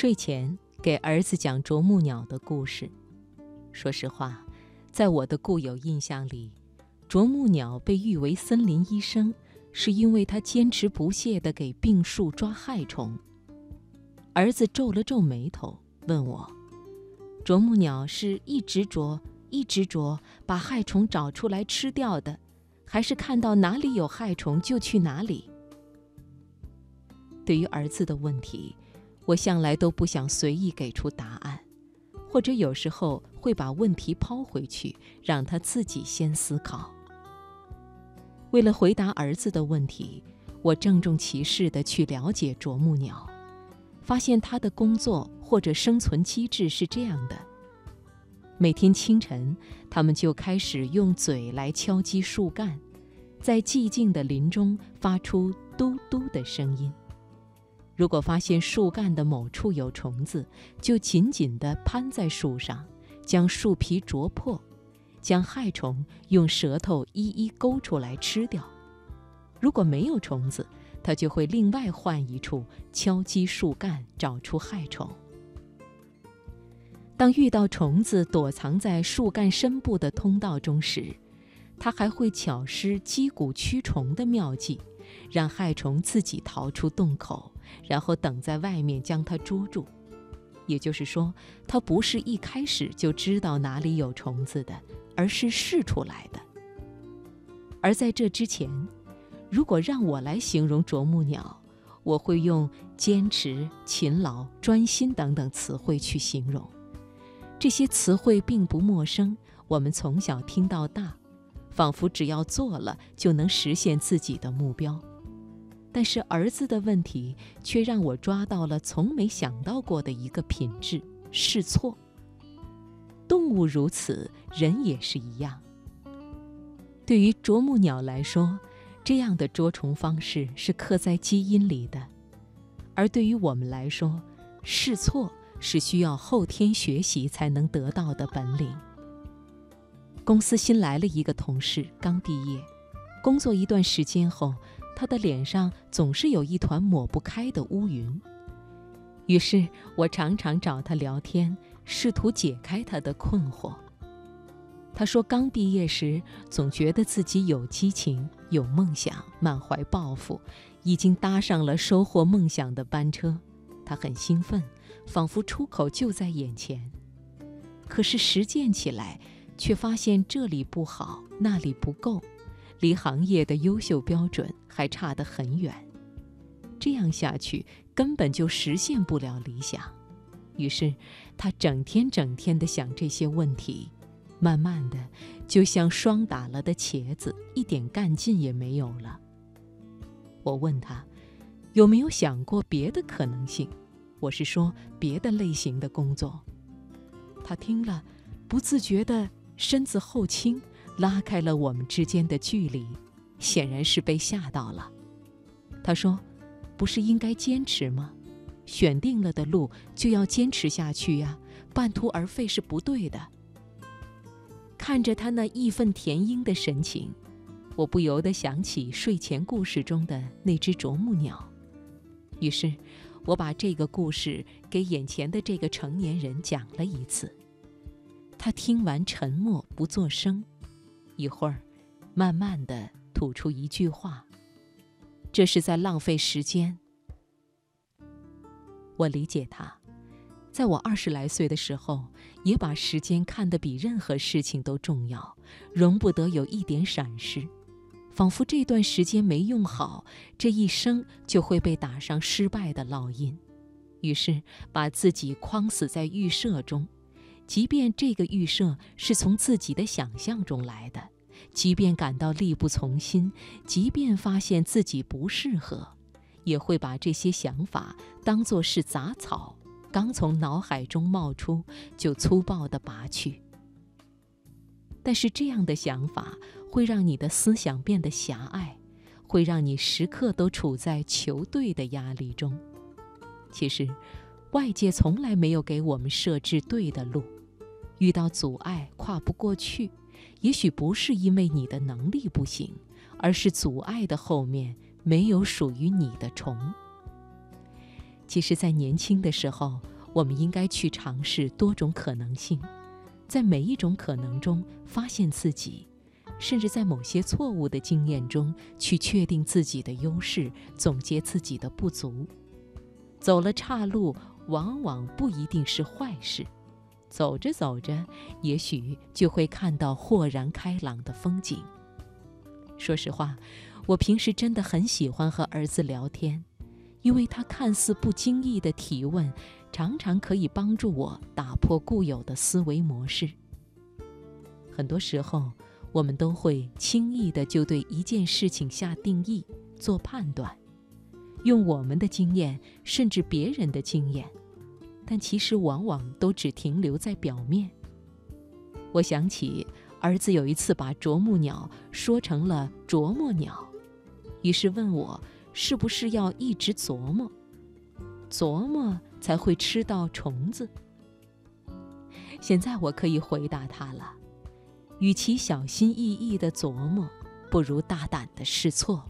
睡前给儿子讲啄木鸟的故事。说实话，在我的固有印象里，啄木鸟被誉为森林医生，是因为它坚持不懈地给病树抓害虫。儿子皱了皱眉头，问我：“啄木鸟是一直啄，一直啄，把害虫找出来吃掉的，还是看到哪里有害虫就去哪里？”对于儿子的问题，我向来都不想随意给出答案，或者有时候会把问题抛回去，让他自己先思考。为了回答儿子的问题，我郑重其事地去了解啄木鸟，发现它的工作或者生存机制是这样的：每天清晨，它们就开始用嘴来敲击树干，在寂静的林中发出“嘟嘟”的声音。如果发现树干的某处有虫子，就紧紧地攀在树上，将树皮啄破，将害虫用舌头一一勾出来吃掉。如果没有虫子，它就会另外换一处敲击树干，找出害虫。当遇到虫子躲藏在树干深部的通道中时，它还会巧施击鼓驱虫的妙计。让害虫自己逃出洞口，然后等在外面将它捉住。也就是说，它不是一开始就知道哪里有虫子的，而是试出来的。而在这之前，如果让我来形容啄木鸟，我会用坚持、勤劳、专心等等词汇去形容。这些词汇并不陌生，我们从小听到大。仿佛只要做了就能实现自己的目标，但是儿子的问题却让我抓到了从没想到过的一个品质：试错。动物如此，人也是一样。对于啄木鸟来说，这样的捉虫方式是刻在基因里的；而对于我们来说，试错是需要后天学习才能得到的本领。公司新来了一个同事，刚毕业，工作一段时间后，他的脸上总是有一团抹不开的乌云。于是我常常找他聊天，试图解开他的困惑。他说，刚毕业时总觉得自己有激情、有梦想，满怀抱负，已经搭上了收获梦想的班车，他很兴奋，仿佛出口就在眼前。可是实践起来，却发现这里不好，那里不够，离行业的优秀标准还差得很远。这样下去根本就实现不了理想。于是，他整天整天地想这些问题，慢慢的，就像霜打了的茄子，一点干劲也没有了。我问他，有没有想过别的可能性？我是说别的类型的工作。他听了，不自觉地。身子后倾，拉开了我们之间的距离，显然是被吓到了。他说：“不是应该坚持吗？选定了的路就要坚持下去呀，半途而废是不对的。”看着他那义愤填膺的神情，我不由得想起睡前故事中的那只啄木鸟。于是，我把这个故事给眼前的这个成年人讲了一次。他听完，沉默不作声，一会儿，慢慢的吐出一句话：“这是在浪费时间。”我理解他，在我二十来岁的时候，也把时间看得比任何事情都重要，容不得有一点闪失，仿佛这段时间没用好，这一生就会被打上失败的烙印，于是把自己框死在预设中。即便这个预设是从自己的想象中来的，即便感到力不从心，即便发现自己不适合，也会把这些想法当作是杂草，刚从脑海中冒出就粗暴地拔去。但是这样的想法会让你的思想变得狭隘，会让你时刻都处在求对的压力中。其实，外界从来没有给我们设置对的路。遇到阻碍跨不过去，也许不是因为你的能力不行，而是阻碍的后面没有属于你的虫。其实，在年轻的时候，我们应该去尝试多种可能性，在每一种可能中发现自己，甚至在某些错误的经验中去确定自己的优势，总结自己的不足。走了岔路，往往不一定是坏事。走着走着，也许就会看到豁然开朗的风景。说实话，我平时真的很喜欢和儿子聊天。因为他看似不经意的提问，常常可以帮助我打破固有的思维模式。很多时候，我们都会轻易的就对一件事情下定义、做判断，用我们的经验甚至别人的经验，但其实往往都只停留在表面。我想起儿子有一次把啄木鸟说成了啄木鸟，于是问我。是不是要一直琢磨，琢磨才会吃到虫子？现在我可以回答他了：与其小心翼翼的琢磨，不如大胆的试错。